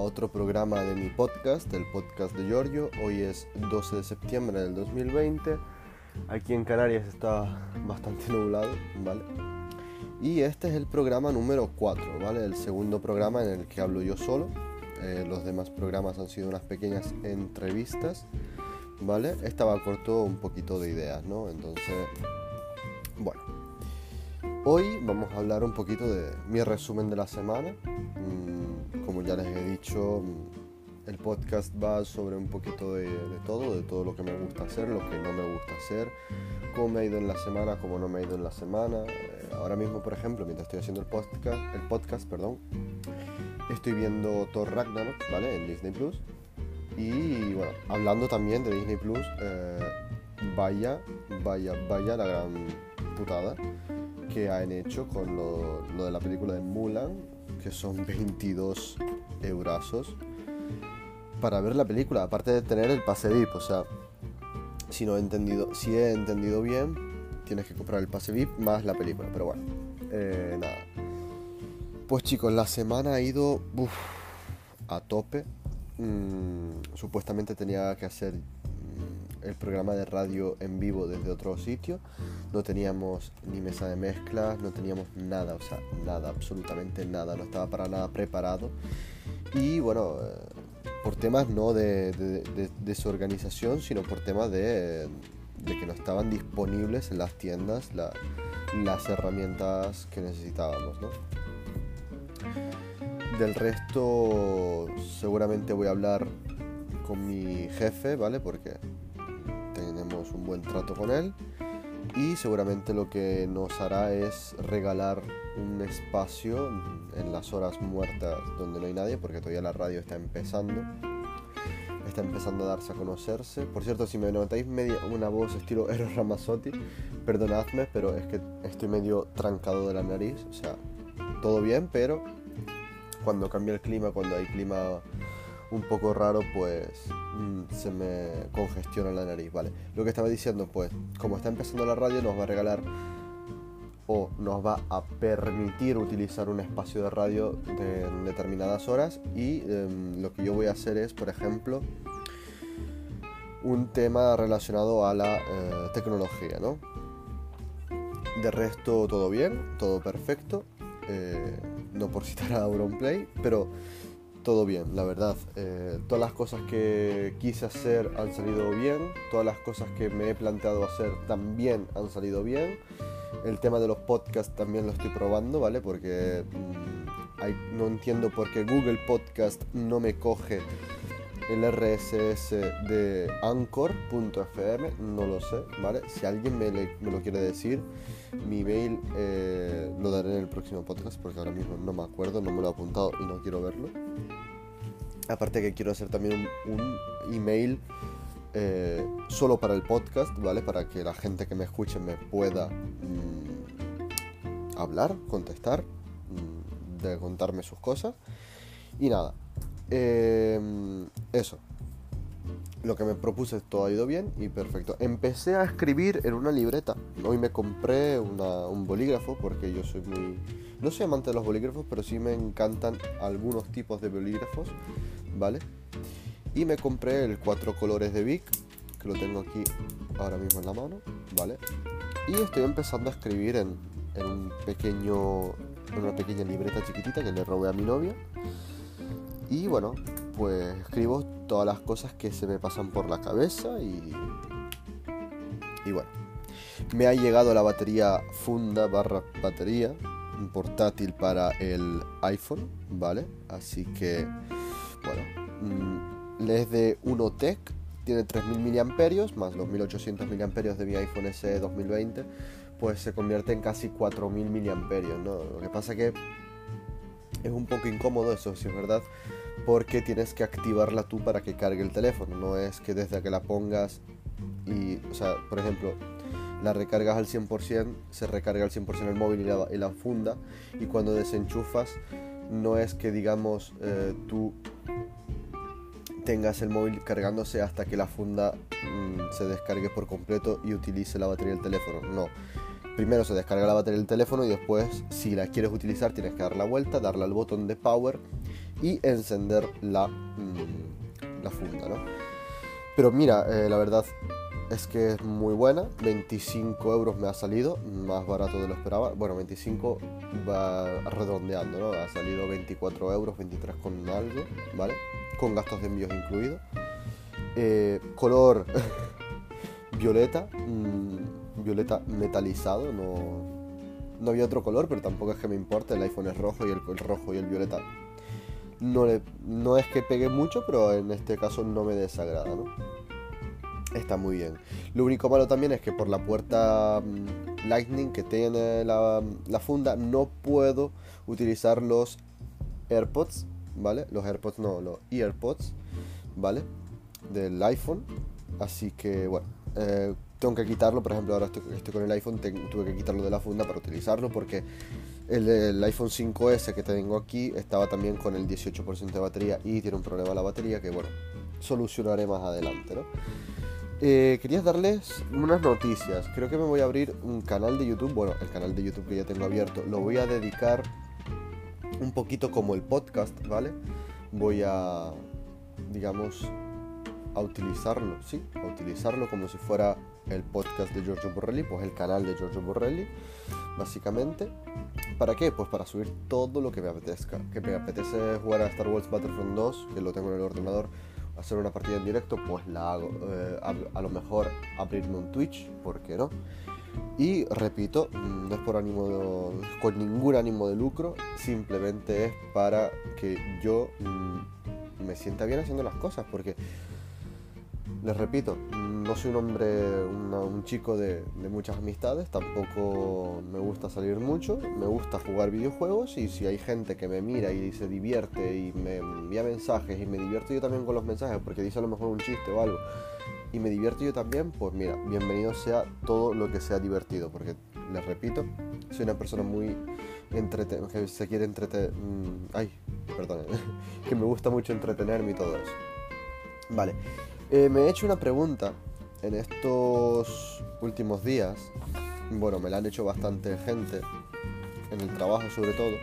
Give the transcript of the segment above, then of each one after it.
otro programa de mi podcast, el podcast de Giorgio. Hoy es 12 de septiembre del 2020. Aquí en Canarias está bastante nublado, ¿vale? Y este es el programa número 4, ¿vale? El segundo programa en el que hablo yo solo. Eh, los demás programas han sido unas pequeñas entrevistas, ¿vale? Esta va corto un poquito de ideas, ¿no? Entonces, bueno. Hoy vamos a hablar un poquito de mi resumen de la semana. Mm, como ya les he dicho, el podcast va sobre un poquito de, todo, de todo lo que me gusta hacer, lo que no me gusta hacer, cómo me ha ido en la semana, cómo no me ha ido en la semana. Eh, ahora mismo, por ejemplo, mientras estoy haciendo el podcast, el podcast, perdón, estoy viendo Thor Ragnarok, ¿vale? En Disney Plus. Y bueno, hablando también de Disney Plus, eh, vaya, vaya, vaya la gran putada que han hecho con lo, de la película de Mulan, que son 22 eurazos para ver la película, aparte de tener el pase VIP, o sea, si no he entendido, si he entendido bien, tienes que comprar el pase VIP más la película, pero bueno, eh, nada. Pues chicos, la semana ha ido a tope. Mm, supuestamente tenía que hacer el programa de radio en vivo desde otro sitio. No teníamos ni mesa de mezclas, no teníamos nada, o sea, nada, absolutamente nada, no estaba para nada preparado. Y bueno, eh, por temas no de, de, sino por temas de, que no estaban disponibles en las tiendas las herramientas que necesitábamos. Del resto seguramente voy a hablar con mi jefe, ¿vale? Porque un buen trato con él. Y seguramente lo que nos hará es regalar un espacio en las horas muertas donde no hay nadie porque todavía la radio está empezando. Está empezando a darse a conocerse. Por cierto si me notáis media, una voz estilo Eros Ramazzotti perdonadme pero es que estoy medio trancado de la nariz. O sea todo bien pero cuando cambia el clima cuando hay clima un poco raro, pues mm, se me congestiona la nariz, ¿vale? Lo que estaba diciendo, pues, como está empezando la radio, nos va a regalar o nos va a permitir utilizar un espacio de radio de, en determinadas horas y em, lo que yo voy a hacer es, por ejemplo, un tema relacionado a la eh, tecnología, ¿no? De resto todo bien, todo perfecto, eh, no por citar a Auronplay, pero todo bien, la verdad. Eh, todas las cosas que quise hacer han salido bien, todas las cosas que me he planteado hacer también han salido bien. El tema de los podcasts también lo estoy probando, ¿vale? Porque mm, no entiendo por qué Google Podcast no me coge el RSS de anchor.fm, no lo sé, ¿vale? Si alguien me, lo quiere decir, mi mail eh, lo daré en el próximo podcast porque ahora mismo no me acuerdo, no me lo he apuntado y no quiero verlo. Aparte que quiero hacer también un, email eh, solo para el podcast, ¿vale? Para que la gente que me escuche me pueda mm, hablar, contestar, mm, de contarme sus cosas. Y nada, Em, eso. Lo que me propuse todo ha ido bien y perfecto. Empecé a escribir en una libreta. Hoy me compré un bolígrafo porque yo soy muy... No soy amante de los bolígrafos, pero sí me encantan algunos tipos de bolígrafos, ¿vale? Y me compré el cuatro colores de Vic, que lo tengo aquí ahora mismo en la mano, ¿vale? Y estoy empezando a escribir en, en un pequeño, en una pequeña libreta chiquitita que le robé a mi novia. Y bueno, pues escribo todas las cosas que se me pasan por la cabeza y, y bueno. Me ha llegado la batería funda barra batería portátil para el iPhone, ¿vale? Así que, bueno, mm, es de Unotech, tiene 3000 mAh más los 1800 mAh de mi iPhone SE 2020, pues se convierte en casi 4000 mAh, ¿no? Lo que pasa que es un poco incómodo eso, si es verdad, porque tienes que activarla tú para que cargue el teléfono. No es que desde que la pongas y, o sea, por ejemplo, la recargas al 100%, se recarga al 100% el móvil y la, funda, y cuando desenchufas, no es que, digamos, eh, tú tengas el móvil cargándose hasta que la funda mm, se descargue por completo y utilice la batería del teléfono. No primero se descarga la batería del teléfono y después si la quieres utilizar tienes que dar la vuelta, darle al botón de power y encender la, mm, la funda, ¿no? Pero mira, eh, la verdad es que es muy buena, 25 euros me ha salido, más barato de lo esperaba, bueno, 25 va redondeando, ¿no? Ha salido 24 euros, 23 con algo, ¿vale? Con gastos de envíos incluidos. Eh, color violeta, mm, violeta metalizado, no, no había otro color, pero tampoco es que me importe, el iPhone es rojo y el, el rojo y el violeta no, le, no es que pegue mucho, pero en este caso no me desagrada, ¿no? Está muy bien. Lo único malo también es que por la puerta mm, Lightning que tiene la, la funda no puedo utilizar los AirPods, ¿vale? Los AirPods no, los EarPods, ¿vale? Del iPhone. Así que bueno, eh, tengo que quitarlo. Por ejemplo, ahora estoy, con el iPhone, tuve que quitarlo de la funda para utilizarlo porque el, iPhone 5S que tengo aquí estaba también con el 18% de batería y tiene un problema la batería que, bueno, solucionaré más adelante, ¿no? Eh, quería darles unas noticias. Creo que me voy a abrir un canal de YouTube. Bueno, el canal de YouTube que ya tengo abierto lo voy a dedicar un poquito como el podcast, ¿vale? Voy a, digamos, a utilizarlo, ¿sí? A utilizarlo como si fuera el podcast de Giorgio Borrelli, pues el canal de Giorgio Borrelli, básicamente. ¿Para qué? Pues para subir todo lo que me apetezca. Que me apetece jugar a Star Wars Battlefront 2, que lo tengo en el ordenador, hacer una partida en directo, pues la hago. Eh, a, lo mejor abrirme un Twitch, ¿por qué no? Y repito, mm, no es por ánimo con ningún ánimo de lucro, simplemente es para que yo mm, me sienta bien haciendo las cosas, porque les repito, no soy un hombre, un chico de, muchas amistades, tampoco me gusta salir mucho, me gusta jugar videojuegos y si hay gente que me mira y se divierte y me envía mensajes y me divierto yo también con los mensajes porque dice a lo mejor un chiste o algo y me divierto yo también, pues mira, bienvenido sea todo lo que sea divertido porque les repito, soy una persona muy entretenida, que se quiere entretener, mm, ay, perdón, que me gusta mucho entretenerme y todo eso. Vale. Eh, me he hecho una pregunta en estos últimos días. Bueno, me la han hecho bastante gente, en el trabajo sobre todo.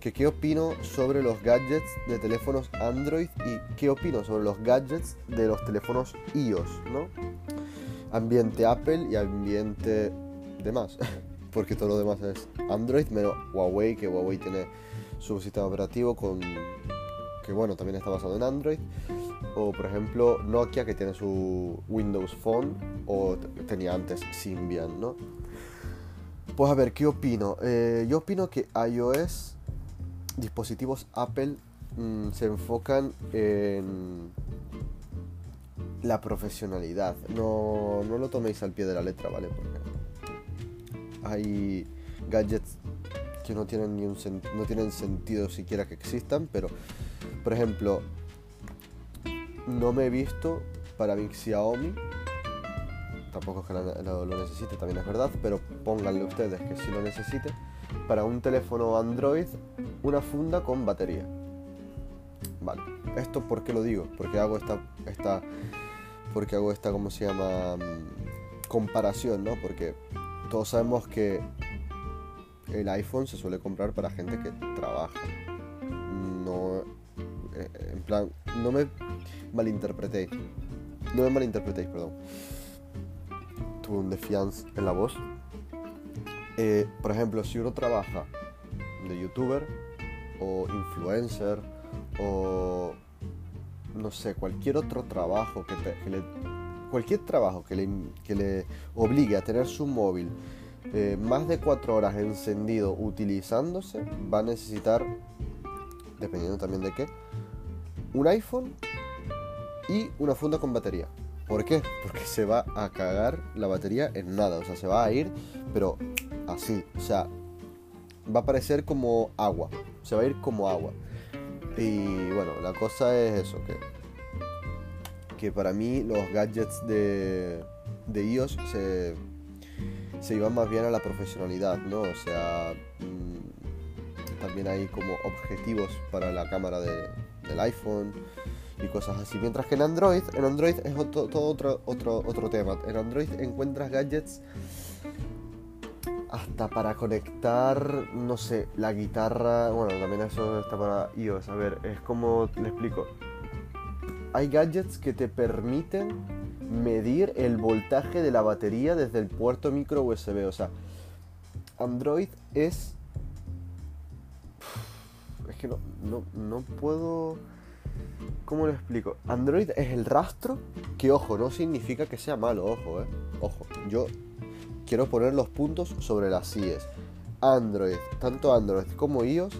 Que qué opino sobre los gadgets de teléfonos Android y qué opino sobre los gadgets de los teléfonos iOS, ¿no? Ambiente Apple y ambiente demás. Porque todo lo demás es Android, menos Huawei, que Huawei tiene su sistema operativo con que bueno, también está basado en Android. O por ejemplo Nokia que tiene su Windows Phone o tenía antes Symbian, ¿no? Pues a ver, ¿qué opino? Eh, yo opino que iOS, dispositivos Apple, mm, se enfocan en la profesionalidad. No, no lo toméis al pie de la letra, ¿vale? Porque hay gadgets que no tienen, ni un no tienen sentido siquiera que existan, pero por ejemplo, no me he visto para mi Xiaomi, tampoco es que lo, necesite, también es verdad, pero pónganle ustedes que si lo necesite, para un teléfono Android, una funda con batería. Vale, esto por qué lo digo, porque hago esta, esta porque hago esta, ¿cómo se llama? Mm, comparación, ¿no? Porque todos sabemos que el iPhone se suele comprar para gente que trabaja. No, eh, en plan, no me malinterpretéis. No me malinterpretéis, perdón. Tuve un defiance en la voz. Eh, por ejemplo, si uno trabaja de youtuber o influencer o no sé, cualquier otro trabajo que, le, cualquier trabajo que le, que le obligue a tener su móvil eh, más de 4 horas encendido utilizándose, va a necesitar, dependiendo también de qué, un iPhone y una funda con batería. ¿Por qué? Porque se va a cagar la batería en nada, o sea, se va a ir, pero así, o sea, va a parecer como agua, se va a ir como agua. Y bueno, la cosa es eso, que, que para mí los gadgets de, de iOS se se iba más bien a la profesionalidad, ¿no? O sea, mm, también hay como objetivos para la cámara del iPhone y cosas así. Mientras que en Android, en Android es todo otro, otro, otro tema. En Android encuentras gadgets hasta para conectar, no sé, la guitarra, bueno, también eso está para iOS, a ver, es como, le explico, hay gadgets que te permiten medir el voltaje de la batería desde el puerto micro USB, o sea, Android es... Es que no, no, no puedo... ¿Cómo lo explico? Android es el rastro que, ojo, no significa que sea malo, ojo, eh. Ojo, yo quiero poner los puntos sobre las CIEs. Android, tanto Android como iOS,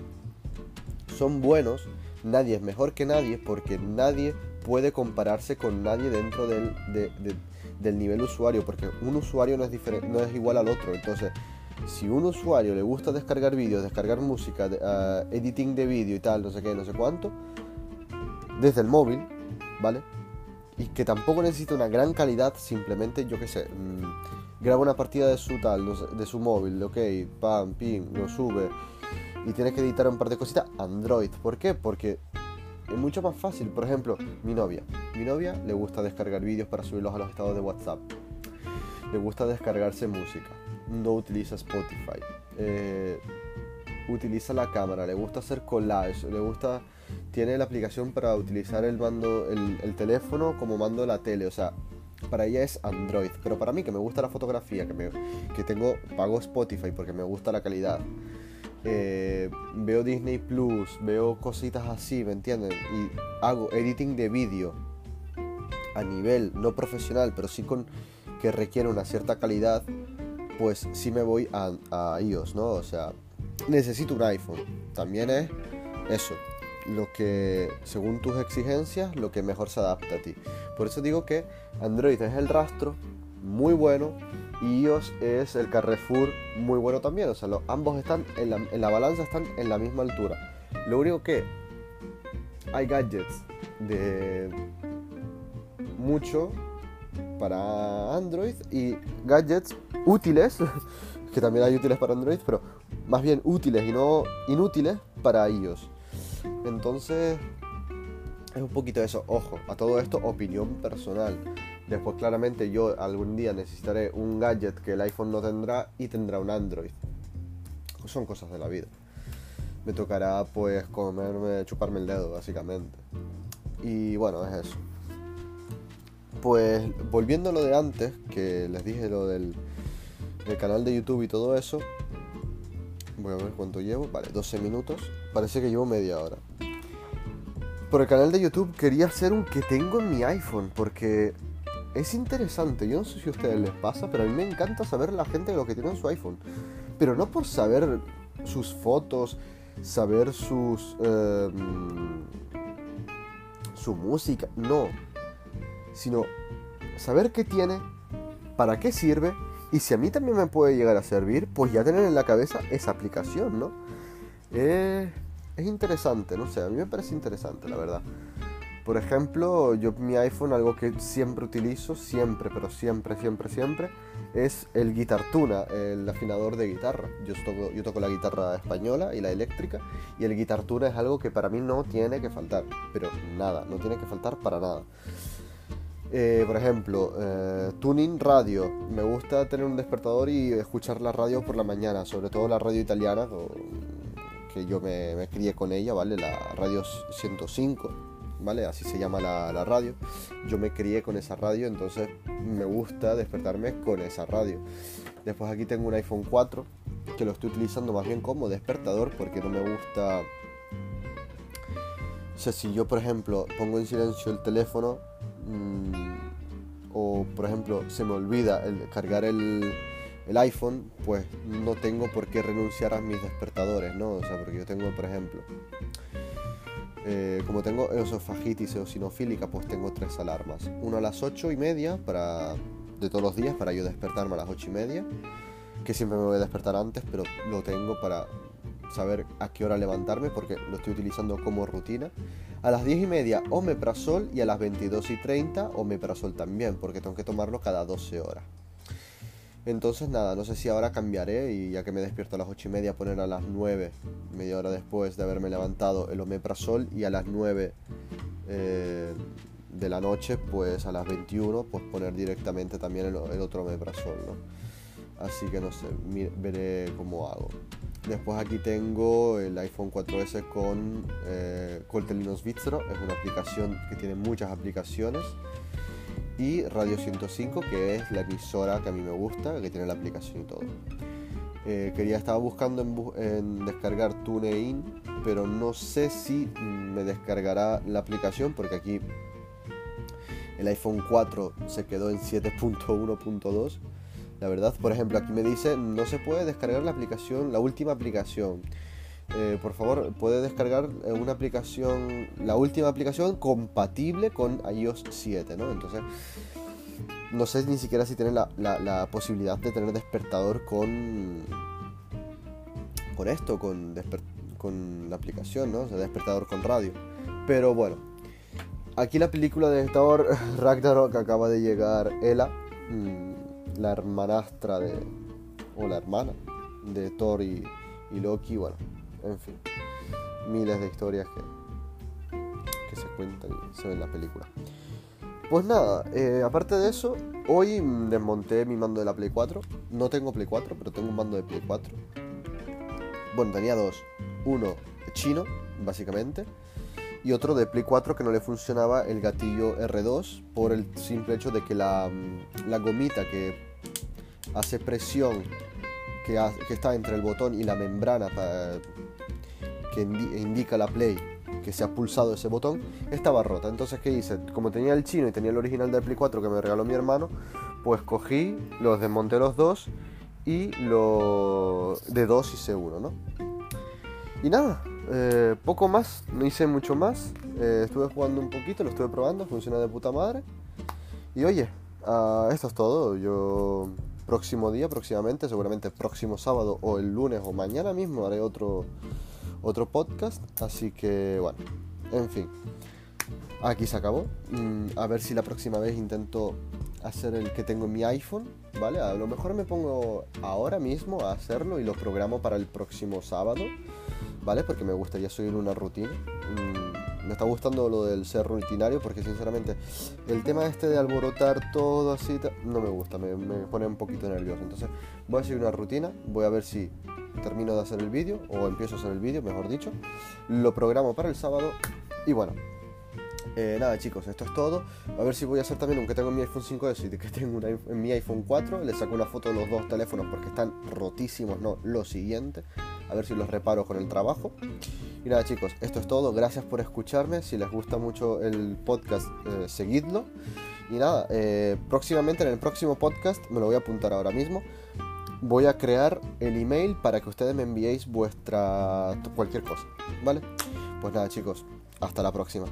son buenos. Nadie es mejor que nadie porque nadie puede compararse con nadie dentro del, del nivel usuario, porque un usuario no es, no es igual al otro. Entonces, si un usuario le gusta descargar vídeos, descargar música, uh, editing de vídeo y tal, no sé qué, no sé cuánto, desde el móvil, ¿vale? Y que tampoco necesita una gran calidad, simplemente, yo qué sé, mmm, graba una partida de su tal, de su móvil, ok, pam, pim, lo sube y tiene que editar un par de cositas, Android. ¿Por qué? Porque es mucho más fácil. Por ejemplo, mi novia. Mi novia le gusta descargar vídeos para subirlos a los estados de WhatsApp. Le gusta descargarse música. No utiliza Spotify. Eh, utiliza la cámara. Le gusta hacer collage. Le gusta. Tiene la aplicación para utilizar el mando, el, teléfono como mando de la tele. O sea, para ella es Android. Pero para mí, que me gusta la fotografía, que, me, que tengo, pago Spotify porque me gusta la calidad. Eh, veo Disney Plus, veo cositas así, ¿me entienden? Y hago editing de vídeo a nivel no profesional, pero sí con que requiere una cierta calidad, pues sí me voy a, a iOS, ¿no? O sea, necesito un iPhone. También es eso, lo que, según tus exigencias, lo que mejor se adapta a ti. Por eso digo que Android es el rastro, muy bueno, y iOS es el Carrefour muy bueno también. O sea, ambos están en la, en la, balanza, están en la misma altura. Lo único que hay gadgets de mucho para Android y gadgets útiles, que también hay útiles para Android, pero más bien útiles y no inútiles para iOS. Entonces, es un poquito eso. Ojo, a todo esto, opinión personal. Después claramente yo algún día necesitaré un gadget que el iPhone no tendrá y tendrá un Android. Son cosas de la vida. Me tocará pues comerme, chuparme el dedo básicamente. Y bueno, es eso. Pues volviendo a lo de antes, que les dije lo del, canal de YouTube y todo eso. Voy a ver cuánto llevo. Vale, 12 minutos. Parece que llevo media hora. Por el canal de YouTube quería hacer un que tengo en mi iPhone, porque es interesante. Yo no sé si a ustedes les pasa, pero a mí me encanta saber la gente lo que tiene en su iPhone. Pero no por saber sus fotos, saber sus. Em, su música, no. Sino saber qué tiene, para qué sirve y si a mí también me puede llegar a servir, pues ya tener en la cabeza esa aplicación, ¿no? Es interesante, no sé, a mí me parece interesante, la verdad. Por ejemplo, yo mi iPhone, algo que siempre utilizo, siempre, pero siempre, siempre, siempre, es el Guitar Tuna, el afinador de guitarra. Yo toco, yo toco la guitarra española y la eléctrica, y el Guitar Tuna es algo que para mí no tiene que faltar, pero nada, no tiene que faltar para nada. Eh, por ejemplo, eh, tuning radio. Me gusta tener un despertador y escuchar la radio por la mañana, sobre todo la radio italiana, yo me, crié con ella, ¿vale? La radio 105 ¿vale? Así se llama la, radio. Yo me crié con esa radio, entonces me gusta despertarme con esa radio. Después aquí tengo un iPhone 4 que lo estoy utilizando más bien como despertador porque no me gusta... O sea, si yo por ejemplo pongo en silencio el teléfono mm, o por ejemplo se me olvida el, cargar el, el iPhone, pues no tengo por qué renunciar a mis despertadores, ¿no? O sea, porque yo tengo, por ejemplo, eh, como tengo eosofagitis eosinofílica, pues tengo tres alarmas. Una a las ocho y media para, de todos los días para yo despertarme a las ocho y media, que siempre me voy a despertar antes, pero lo tengo para saber a qué hora levantarme porque lo estoy utilizando como rutina. A las diez y media omeprazol y a las 22 y 30 omeprazol también, porque tengo que tomarlo cada 12 horas. Entonces nada, no sé si ahora cambiaré y ya que me despierto a las 8 y media poner a las 9, media hora después de haberme levantado el omeprazol y a las 9 eh, de la noche, pues a las 21, pues poner directamente también el, otro omeprazol, ¿no? Así que no sé, veré cómo hago. Después aquí tengo el iPhone 4S con eh, Coltelinos es una aplicación que tiene muchas aplicaciones. Y Radio 105, que es la emisora que a mí me gusta, que tiene la aplicación y todo. Eh, quería, estaba buscando en, en, descargar TuneIn, pero no sé si me descargará la aplicación porque aquí el iPhone 4 se quedó en 7.1.2 la verdad, por ejemplo, aquí me dice, no se puede descargar la aplicación, la última aplicación. Eh, por favor, puede descargar eh, una aplicación, la última aplicación compatible con iOS 7, ¿no? Entonces, no sé ni siquiera si tiene la, posibilidad de tener despertador con, con esto, con, con la aplicación, ¿no? O sea, despertador con radio. Pero bueno, aquí la película de Thor Ragnarok acaba de llegar, Ela. Mm, la hermanastra de. o la hermana de Thor y, Loki, bueno, en fin. Miles de historias que, que se cuentan y se ven en la película. Pues nada, eh, aparte de eso, hoy desmonté mi mando de la Play 4. No tengo Play 4, pero tengo un mando de Play 4. Bueno, tenía dos. Uno chino, básicamente y otro de Play 4 que no le funcionaba el gatillo R2 por el simple hecho de que la, la gomita que hace presión que, está entre el botón y la membrana que indica la Play que se ha pulsado ese botón estaba rota. Entonces, ¿qué hice? Como tenía el chino y tenía el original del Play 4 que me regaló mi hermano, pues cogí, los desmonté los dos y lo de dos hice uno, ¿no? Y nada, eh, poco más, no hice mucho más. Eh, estuve jugando un poquito, lo estuve probando, funciona de puta madre. Y oye, uh, esto es todo. Yo próximo día, próximamente, seguramente próximo sábado o el lunes o mañana mismo haré otro, otro podcast. Así que bueno, en fin. Aquí se acabó. Mm, a ver si la próxima vez intento hacer el que tengo en mi iPhone, ¿vale? A lo mejor me pongo ahora mismo a hacerlo y lo programo para el próximo sábado. ¿vale? Porque me gustaría subir una rutina. Mm, me está gustando lo del ser rutinario porque sinceramente el tema este de alborotar todo así no me gusta, me, pone un poquito nervioso. Entonces voy a seguir una rutina, voy a ver si termino de hacer el vídeo o empiezo a hacer el vídeo, mejor dicho. Lo programo para el sábado y bueno, eh, nada chicos, esto es todo. A ver si voy a hacer también, aunque tengo mi iPhone 5S y que tengo en mi iPhone 4, le saco una foto de los dos teléfonos porque están rotísimos, no, lo siguiente. A ver si los reparo con el trabajo. Y nada chicos, esto es todo. Gracias por escucharme. Si les gusta mucho el podcast, eh, seguidlo. Y nada, eh, próximamente en el próximo podcast, me lo voy a apuntar ahora mismo, voy a crear el email para que ustedes me enviéis vuestra cualquier cosa, ¿vale? Pues nada chicos, hasta la próxima.